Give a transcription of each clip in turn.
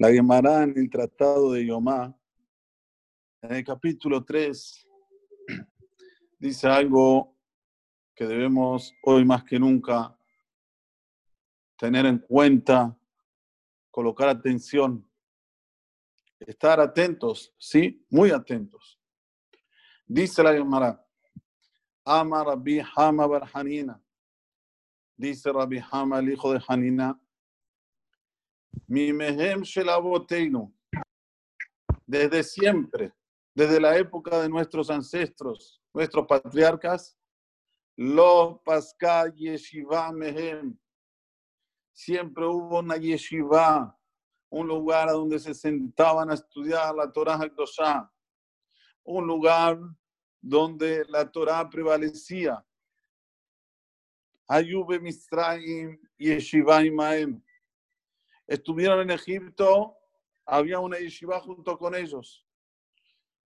La Gemara en el Tratado de Yomá, en el capítulo 3, dice algo que debemos hoy más que nunca tener en cuenta, colocar atención, estar atentos, ¿sí? Muy atentos. Dice la Gemara, Ama Rabbi Hama Barhanina. Dice Rabbi Hama, el hijo de Hanina, Mi mehem shelaboteinu. Desde siempre, desde la época de nuestros ancestros, nuestros patriarcas, lo pasca yeshiva mehem. Siempre hubo una yeshiva, un lugar donde se sentaban a estudiar la Torah HaKdoshah, un lugar donde la Torah prevalecía. Ayube Misraim y Yeshiva Imaem. Estuvieron en Egipto, había una yeshiva junto con ellos.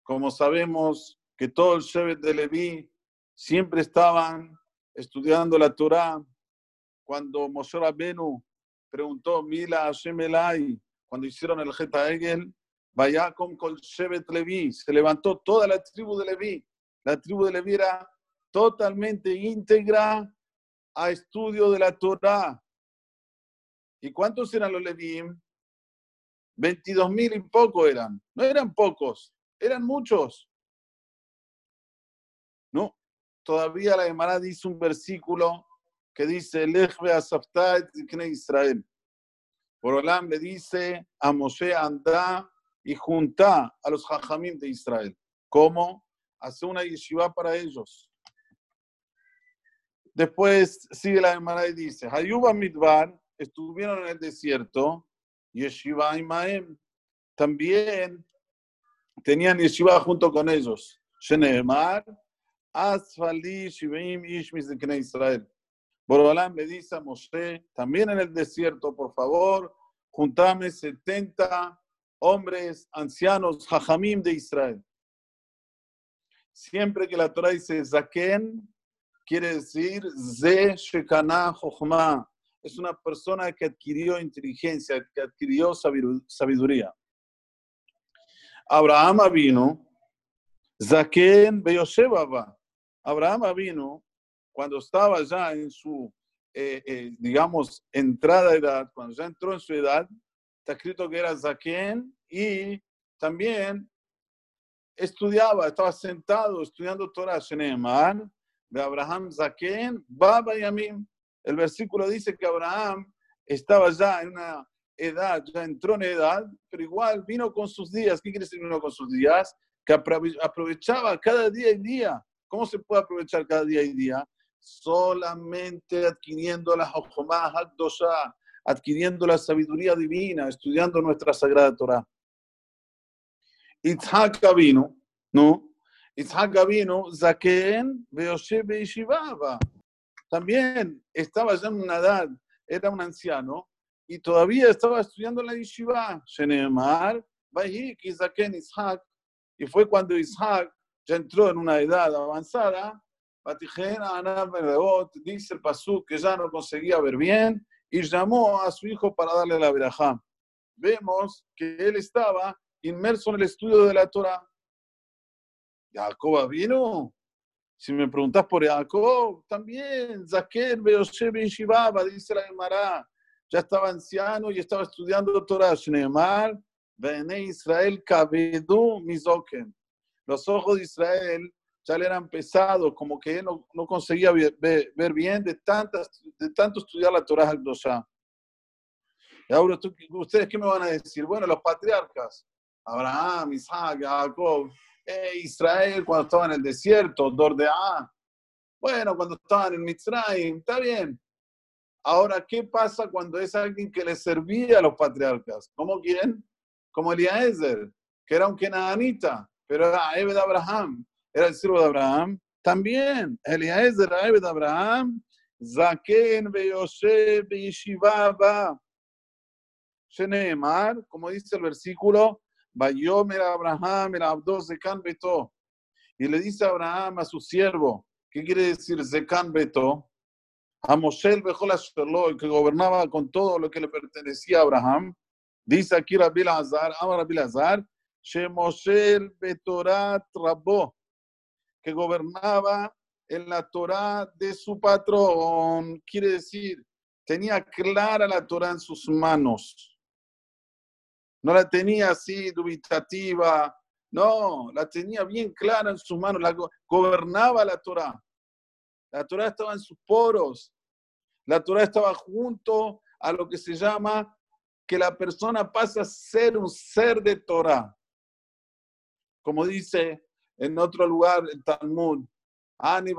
Como sabemos que todo el Shevet de Leví siempre estaban estudiando la Torah. Cuando Moshe Rabbenu preguntó, Mila Hashem Elai, cuando hicieron el Geta Egel, vaya con Shevet Leví, se levantó toda la tribu de Leví. La tribu de Leví era totalmente íntegra a estudio de la Torah. ¿Y cuántos eran los Levíim? 22 mil y poco eran. No eran pocos, eran muchos. No, todavía la Gemara dice un versículo que dice, Lejbe a Israel. Borolam le dice a Moshe, anda y junta a los hajamim de Israel. ¿Cómo? Hace una yeshiva para ellos. Después sigue la Gemara y dice, Hayuba Midbar estuvieron en el desierto, Yeshiva y Maem también tenían Yeshiva junto con ellos. Sheneemar, Asfali, Shivaim, Ishmis de Israel. Borolam me dice a Moshe, también en el desierto, por favor, juntame 70 hombres ancianos, Jajamim de Israel. Siempre que la Torah dice Zaken, quiere decir Ze Shekana Jochma. Es una persona que adquirió inteligencia, que adquirió sabiduría. Abraham vino, Zaken Beyosheba. Abraham vino cuando estaba ya en su, eh, eh, digamos, entrada de edad, cuando ya entró en su edad, está escrito que era Zaken y también estudiaba, estaba sentado estudiando Torah Sheneemar, de Abraham Zaken, Baba Yamim. El versículo dice que Abraham estaba ya en una edad, ya entró en edad, pero igual vino con sus días. ¿Qué quiere decir vino con sus días? Que aprovechaba cada día y día. ¿Cómo se puede aprovechar cada día y día? Solamente adquiriendo la Jochomah adquiriendo la sabiduría divina, estudiando nuestra sagrada Torah. Itzhak vino, ¿no? Isaac vino, Zaken, Beoshebe y También estaba ya en una edad, era un anciano, y todavía estaba estudiando la Yeshiva. Shenemar, Isaac. Y fue cuando Isaac ya entró en una edad avanzada, dice el Pasú que ya no conseguía ver bien, y llamó a su hijo para darle la verajá. Vemos que él estaba inmerso en el estudio de la Torah. Jacob vino. Si me preguntas por Jacob, también, Zaquer, Beoshe, Shibaba, dice la Gemara, ya estaba anciano y estaba estudiando Torah, Shneemar, Bene Israel, Kabedu, Mizoken. Los ojos de Israel ya le eran pesados, como que él no, no conseguía ver, ver, bien de, tantas, de tanto estudiar la Torah al Y ahora, ¿ustedes qué me van a decir? Bueno, los patriarcas, Abraham, Isaac, Jacob, eh, Israel cuando estaba en el desierto, Dordeá. Bueno, cuando estaban en Mitzrayim, está bien. Ahora, ¿qué pasa cuando es alguien que le servía a los patriarcas? ¿Cómo quién? Como Eliezer, que era un kenanita, pero era Ebed Abraham, era el siervo de Abraham. También, Eliezer Ebed Abraham, Zaken Beyoshe Beyeshivaba. Sheneemar, como dice el versículo, Bayomer Abraham, el Abdo Zekan Beto. Y le dice a Abraham a su siervo, ¿qué quiere decir Zekan Beto? A Moshe el el que gobernaba con todo lo que le pertenecía a Abraham. Dice aquí Rabbi Lazar, ama Rabbi Lazar, Shemosher Betorat Rabbo, que gobernaba en la Torah de su patrón. Quiere decir, tenía clara la Torah en sus manos. No la tenía así dubitativa, no, la tenía bien clara en sus manos, la gobernaba la Torah. La Torah estaba en sus poros. La Torah estaba junto a lo que se llama que la persona pasa a ser un ser de Torah. Como dice en otro lugar el Talmud, Ani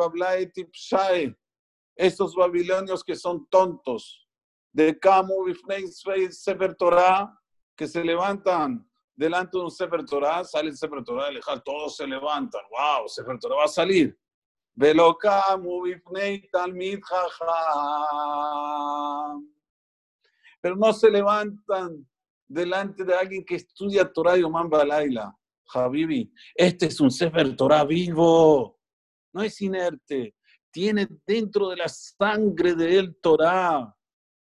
estos babilonios que son tontos, de Kamu Sefer Torah, que se levantan delante de un Sefer Torah, sale el Sefer Torah, todos se levantan, wow, Sefer Torah va a salir. Pero no se levantan delante de alguien que estudia Torah y Oman Balaila. Habibi, este es un Sefer Torah vivo, no es inerte, tiene dentro de la sangre de él Torah.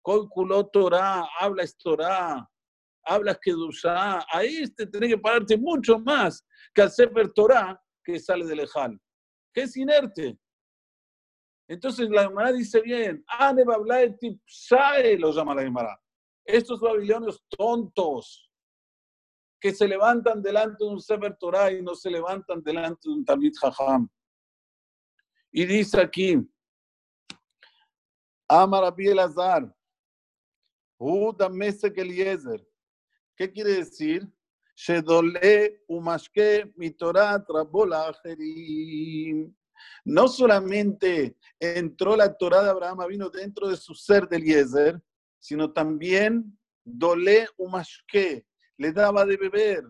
Colculó Torah, habla Torah, hablas Kedushá. Ahí este tiene que pararte mucho más que al Sefer Torah que sale del Ejal que es inerte. Entonces la Gemara dice bien, lo llama la Gemara. Estos babilonios tontos que se levantan delante de un Sefer Torah y no se levantan delante de un Talmid Jajam. Y dice aquí, Amar Abi Azar, Eliezer. ¿Qué quiere decir? No solamente entró la Torah de Abraham, vino dentro de su ser del Eliezer, sino también Dole Umashke, le daba de beber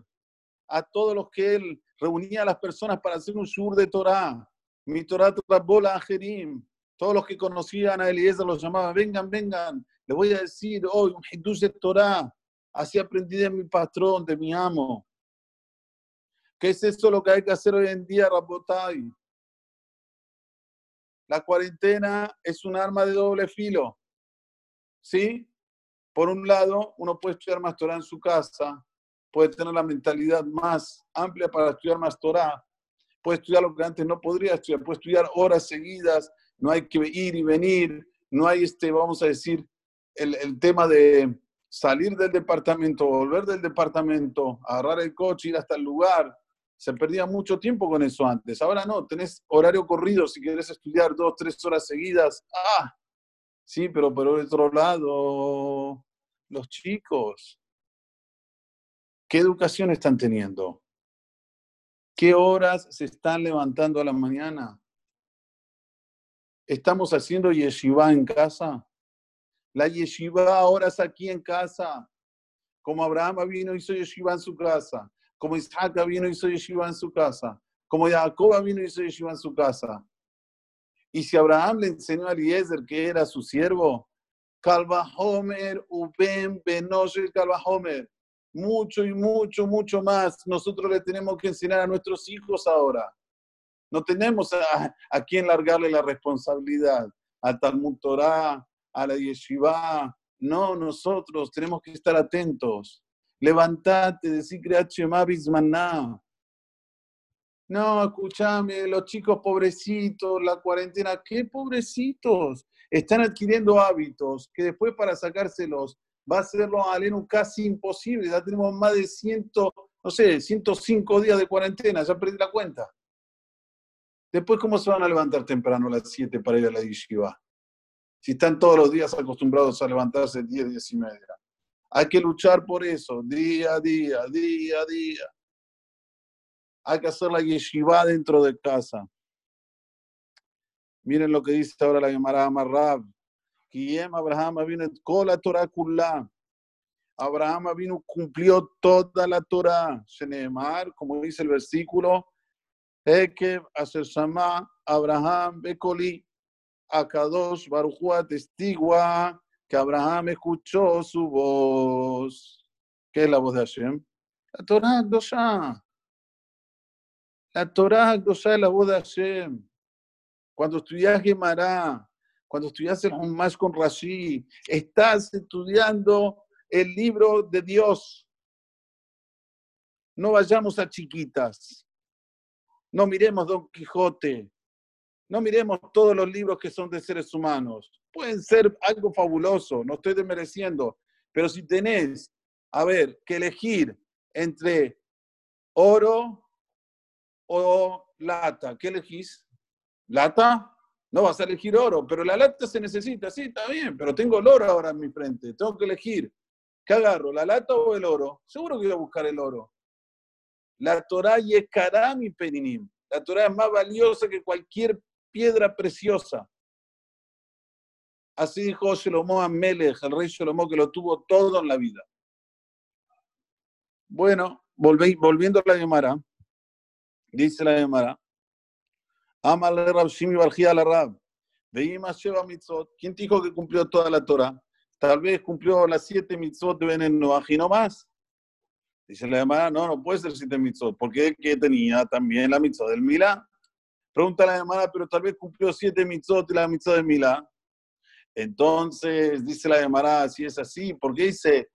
a todos los que él reunía a las personas para hacer un shur de Torah. Mi Torah Trabola Ajerim. Todos los que conocían a Eliezer los llamaban, vengan, vengan, le voy a decir hoy un hidush de Torah. Así aprendí de mi patrón, de mi amo. ¿Qué es eso lo que hay que hacer hoy en día, Rabotai? La cuarentena es un arma de doble filo. ¿Sí? Por un lado, uno puede estudiar más Torah en su casa, puede tener la mentalidad más amplia para estudiar más Torah, puede estudiar lo que antes no podría estudiar, puede estudiar horas seguidas, no hay que ir y venir, no hay este, vamos a decir, el tema de, salir del departamento, volver del departamento, agarrar el coche, ir hasta el lugar. Se perdía mucho tiempo con eso antes. Ahora no, tenés horario corrido si quieres estudiar dos, tres horas seguidas. Ah, sí, pero por otro lado, los chicos, ¿qué educación están teniendo? ¿Qué horas se están levantando a la mañana? ¿Estamos haciendo yeshiva en casa? La yeshiva ahora es aquí en casa. Como Abraham vino hizo yeshiva en su casa. Como Isaac vino hizo yeshiva en su casa. Como Jacob vino hizo yeshiva en su casa. Y si Abraham le enseñó a Eliezer que era su siervo, Homer, Uben, Benoshe, Homer. Mucho y mucho, mucho más. Nosotros le tenemos que enseñar a nuestros hijos ahora. No tenemos a, a quién largarle la responsabilidad. A Talmud Torah, a la yeshiva. No, nosotros tenemos que estar atentos. Levantate, decir maná. No, escúchame, los chicos pobrecitos, la cuarentena, ¿qué pobrecitos? Están adquiriendo hábitos que después para sacárselos va a serlo a un casi imposible. Ya tenemos más de 100, no sé, 105 días de cuarentena, ya perdí la cuenta. Después, ¿cómo se van a levantar temprano a las 7 para ir a la yeshiva? Si están todos los días acostumbrados a levantarse 10, 10 y media. Hay que luchar por eso, día a día, día a día. Hay que hacer la yeshiva dentro de casa. Miren lo que dice ahora la Gemara Amarrab. Quiem Abraham vino con la Torah Kullah. Abraham vino, cumplió toda la Torah. Shenemar, como dice el versículo, Ekev Aser Abraham Bekoli a Kadosh Baruchua testigua que Abraham escuchó su voz. ¿Qué es la voz de Hashem? La Torah Dosha. La Torah Dosha es la voz de Hashem. Cuando estudias Gemara, cuando estudias el Humash con Rashi, estás estudiando el libro de Dios. No vayamos a chiquitas. No miremos Don Quijote. No miremos todos los libros que son de seres humanos. Pueden ser algo fabuloso, no estoy desmereciendo, pero si tenés, a ver, que elegir entre oro o lata, ¿qué elegís? ¿Lata? No vas a elegir oro, pero la lata se necesita, sí, está bien, pero tengo el oro ahora en mi frente, tengo que elegir. ¿Qué agarro, la lata o el oro? Seguro que voy a buscar el oro. La Torah yekará mi peninim. La Torah es más valiosa que cualquier piedra preciosa. Así dijo Shlomo Amelech, el rey Shlomo, que lo tuvo todo en la vida. Bueno, volviendo a la Gemara, dice la Gemara, Amale Rab Shimi Barjía la Rab, Veima Sheva Mitzot, ¿quién dijo que cumplió toda la Torah? Tal vez cumplió las siete mitzvot de Ben y no más. Dice la Gemara, no, no puede ser siete mitzvot, porque que tenía también la mitzvot del Milá. Pregunta la Gemara, pero tal vez cumplió siete mitzvot y la mitzvot del Milá. Entonces, dice la Gemara, si es así, porque dice,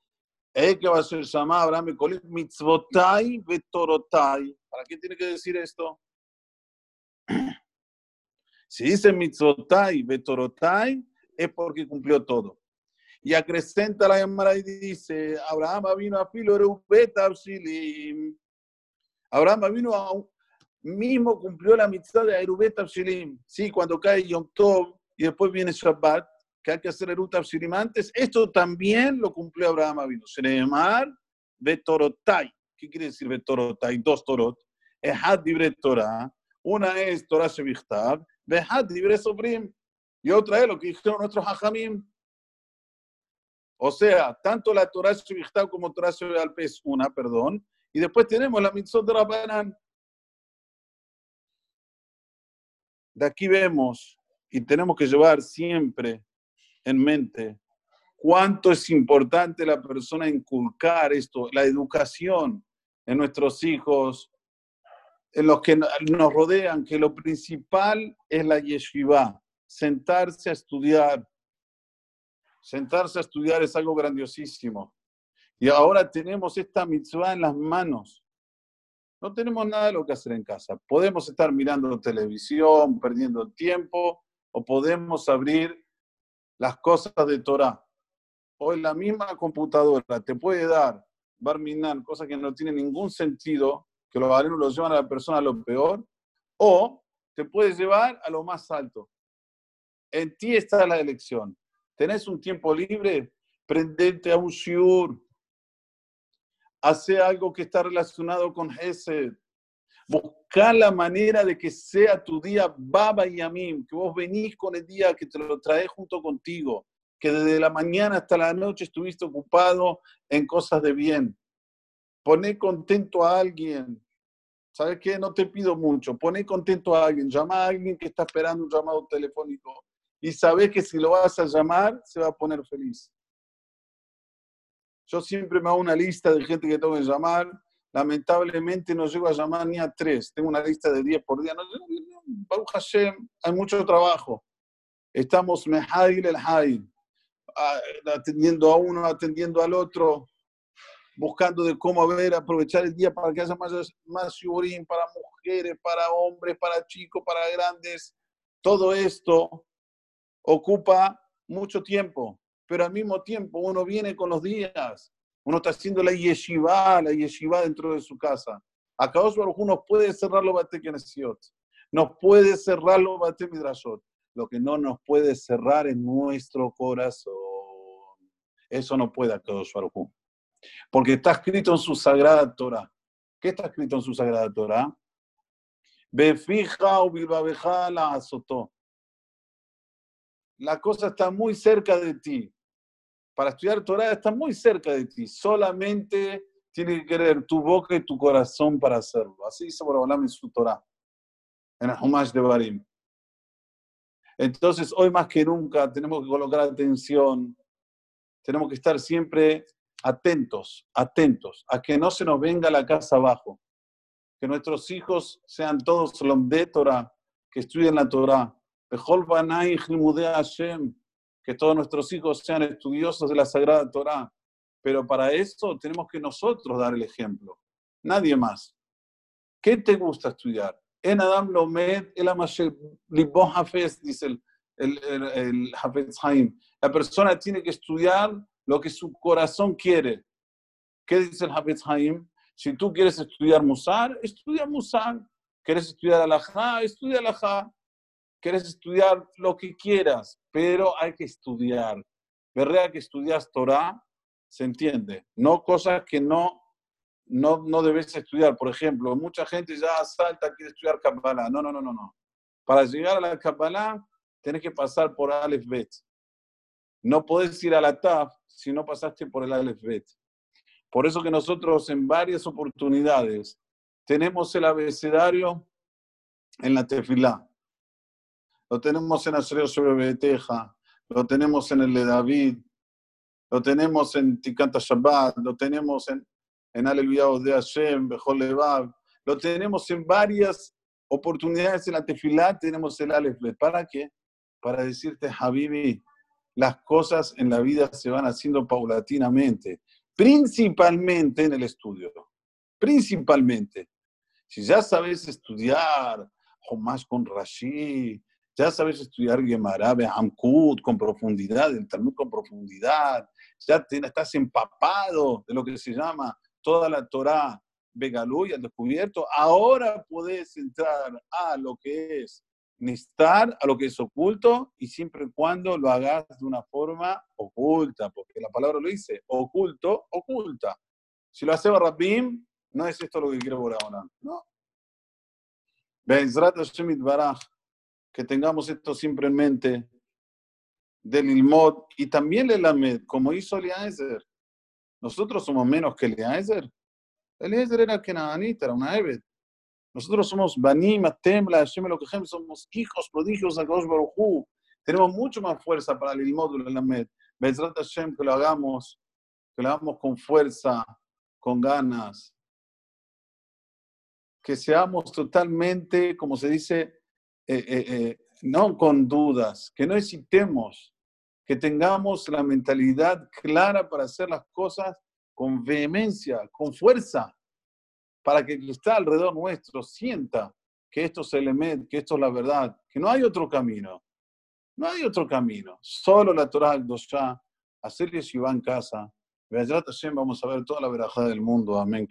eh, que va a ser llamado Abraham mitzvotai vetorotai. ¿Para qué tiene que decir esto? Si dice mitzvotai vetorotai, es porque cumplió todo. Y acrecenta la Gemara y dice, Abraham vino a filo. Abraham vino a mismo cumplió la mitzvah de Erubet Abshilim. Sí, cuando cae Yom Tov y después viene Shabbat, que hay que hacer Erut Abshilim antes, esto también lo cumplió Abraham Avinu. Shneemar Betorotai. ¿Qué quiere decir Betorotai? Dos Torot. Ehad Dibre Torah. Una es Torah Shevichtav. Behad Dibre Sobrim. Y otra es lo que dijeron nuestros Hajamim. O sea, tanto la Torah Shevichtav como Torah Shevalpe es una, perdón. Y después tenemos la mitzvot de Rabbanan. De aquí vemos, y tenemos que llevar siempre en mente cuánto es importante la persona inculcar esto, la educación en nuestros hijos, en los que nos rodean, que lo principal es la yeshiva, sentarse a estudiar. Sentarse a estudiar es algo grandiosísimo. Y ahora tenemos esta mitzvah en las manos. No tenemos nada de lo que hacer en casa. Podemos estar mirando televisión, perdiendo tiempo, o podemos abrir las cosas de Torah. Hoy la misma computadora te puede dar, Barminan, cosas que no tienen ningún sentido, que los alumnos los llevan a la persona a lo peor, o te puede llevar a lo más alto. En ti está la elección. Tenés un tiempo libre, prendete a un shiur, hace algo que está relacionado con Hesed, Buscar la manera de que sea tu día Baba y Amim, que vos venís con el día que te lo traes junto contigo, que desde la mañana hasta la noche estuviste ocupado en cosas de bien. Poné contento a alguien. ¿Sabes qué? No te pido mucho. Poné contento a alguien. Llama a alguien que está esperando un llamado telefónico y sabes que si lo vas a llamar, se va a poner feliz. Yo siempre me hago una lista de gente que tengo que llamar Lamentablemente no llego a llamar ni a tres. Tengo una lista de diez por día. No, Baruch Hashem, hay mucho trabajo. Estamos mehail el hail, atendiendo a uno, atendiendo al otro, buscando de cómo ver, aprovechar el día para que haya más, más para mujeres, para hombres, para chicos, para grandes. Todo esto ocupa mucho tiempo, pero al mismo tiempo uno viene con los días. Uno está haciendo la yeshiva, la yeshiva dentro de su casa. Acá uno puede cerrar los bate nos puede cerrar los bate midrashot. Lo que no nos puede cerrar es nuestro corazón. Eso no puede Akadosh Baruj Porque está escrito en su sagrada Torah. ¿Qué está escrito en su sagrada Torah? Befija o la azotó. La cosa está muy cerca de ti para estudiar Torah está muy cerca de ti. Solamente tiene que querer tu boca y tu corazón para hacerlo. Así dice Borobolam en su Torah, en el Humash de Barim. Entonces, hoy más que nunca tenemos que colocar atención, tenemos que estar siempre atentos, atentos, a que no se nos venga la casa abajo. Que nuestros hijos sean todos de Torah, que estudien la Torah. Que todos nuestros hijos sean estudiosos de la Sagrada Torá, Pero para eso tenemos que nosotros dar el ejemplo, nadie más. ¿Qué te gusta estudiar? En Adam Lomed, el Libon Hafez, dice el, el, el, Hafez Haim. La persona tiene que estudiar lo que su corazón quiere. ¿Qué dice el Hafez Haim? Si tú quieres estudiar Musar, estudia Musar. ¿Quieres estudiar Alajá? Estudia Alajá. ¿Quieres estudiar lo que quieras? Pero hay que estudiar. ¿Verdad que estudias Torah? Se entiende. No cosas que no no, no debes estudiar. Por ejemplo, mucha gente ya salta, quiere estudiar Kabbalah. No, no, no, no, no. Para llegar a la Kabbalah, tienes que pasar por Aleph Bet. No puedes ir a la TAF si no pasaste por el Aleph Bet. Por eso que nosotros en varias oportunidades tenemos el abecedario en la tefilá. Lo tenemos en Asreo sobre Beteja, lo tenemos en el de David, lo tenemos en Tikanta Shabbat, lo tenemos en en Aleluya de Hashem, Bejol Levav. Lo tenemos en varias oportunidades en la tefilá, tenemos el Aleph. ¿Para qué? Para decirte, Habibi, las cosas en la vida se van haciendo paulatinamente, principalmente en el estudio. Principalmente. Si ya sabes estudiar más con Rashi, ya sabes estudiar Gemara, Amkut con profundidad, el Talmud con profundidad, ya estás empapado de lo que se llama toda la Torah Begalú y al descubierto, ahora puedes entrar a lo que es Nistar, a lo que es oculto, y siempre y cuando lo hagas de una forma oculta, porque la palabra lo dice, oculto, oculta. Si lo hace Rabim, no es esto lo que quiero por ahora, ¿no? Que tengamos esto siempre en mente del Ilmod y también el Lamed, como hizo Eliezer. Nosotros somos menos que Eliezer. Eliezer era Kenaanita, era una Ebed. Nosotros somos Banim, Atem, la Hashem, somos hijos prodigios de Kadosh Baruj Tenemos mucho más fuerza para el módulo de la Med. Bezrat Hashem, que lo hagamos, que lo hagamos con fuerza, con ganas. Que seamos totalmente, como se dice, eh, eh, eh, no con dudas, que no hesitemos, que tengamos la mentalidad clara para hacer las cosas con vehemencia, con fuerza, para que el que está alrededor nuestro sienta que esto es el emet, que esto es la verdad, que no hay otro camino. No hay otro camino. Solo la Torah Dosha, hacer yeshiva en casa. Vamos a ver toda la verajada del mundo. Amén.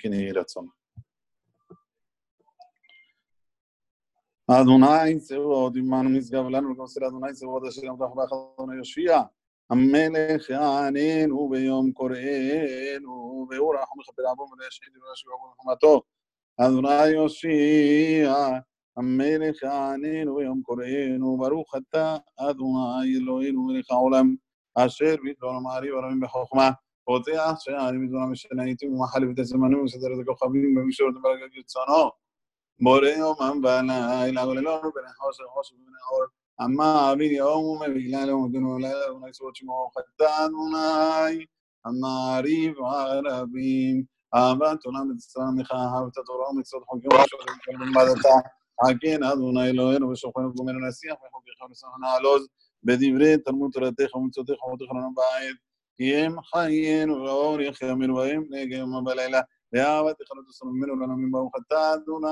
אדוני צבאות, עמנו משגב לנו ונושא לאדוני צבאות אשר ימתח בך אדוני יושיע. המלך יעננו ביום קוראנו, והוא רחום מכפר עוון ולהשחית ולהשביע נחמתו. אדוני יושיע, המלך יעננו ביום קוראנו, ברוך אתה אדוני אלוהינו מלך העולם, אשר ביטלון מעריב הרבים בחוכמה. פותח שערים מזונה משנייתים ומחליף את הזמנים ומסדר את הכוכבים במישור ברגל רצונו. בורא יומם ולילה וללון בין החושך חושך ובין האור. אמר אבי יום ובגלל יום ודונו לילה ובני צוות שמו חתן אולי. אמר ריב הרבים. אהבת עולם לך אהבת תורה ומצוות חוקים ושואלים במדתה. חכן אדוני אלוהינו ושוכנו גומנו נשיח וחוקיך ונשמח נעלוז בדברי תלמוד תורתך ומצוותיך ומותיך לנו בעת. כי הם חיינו ואור יחיינו בהם נגד יום בלילה. ואהבת תכלות וסלום ממנו ולנו מברוך אתה אדוני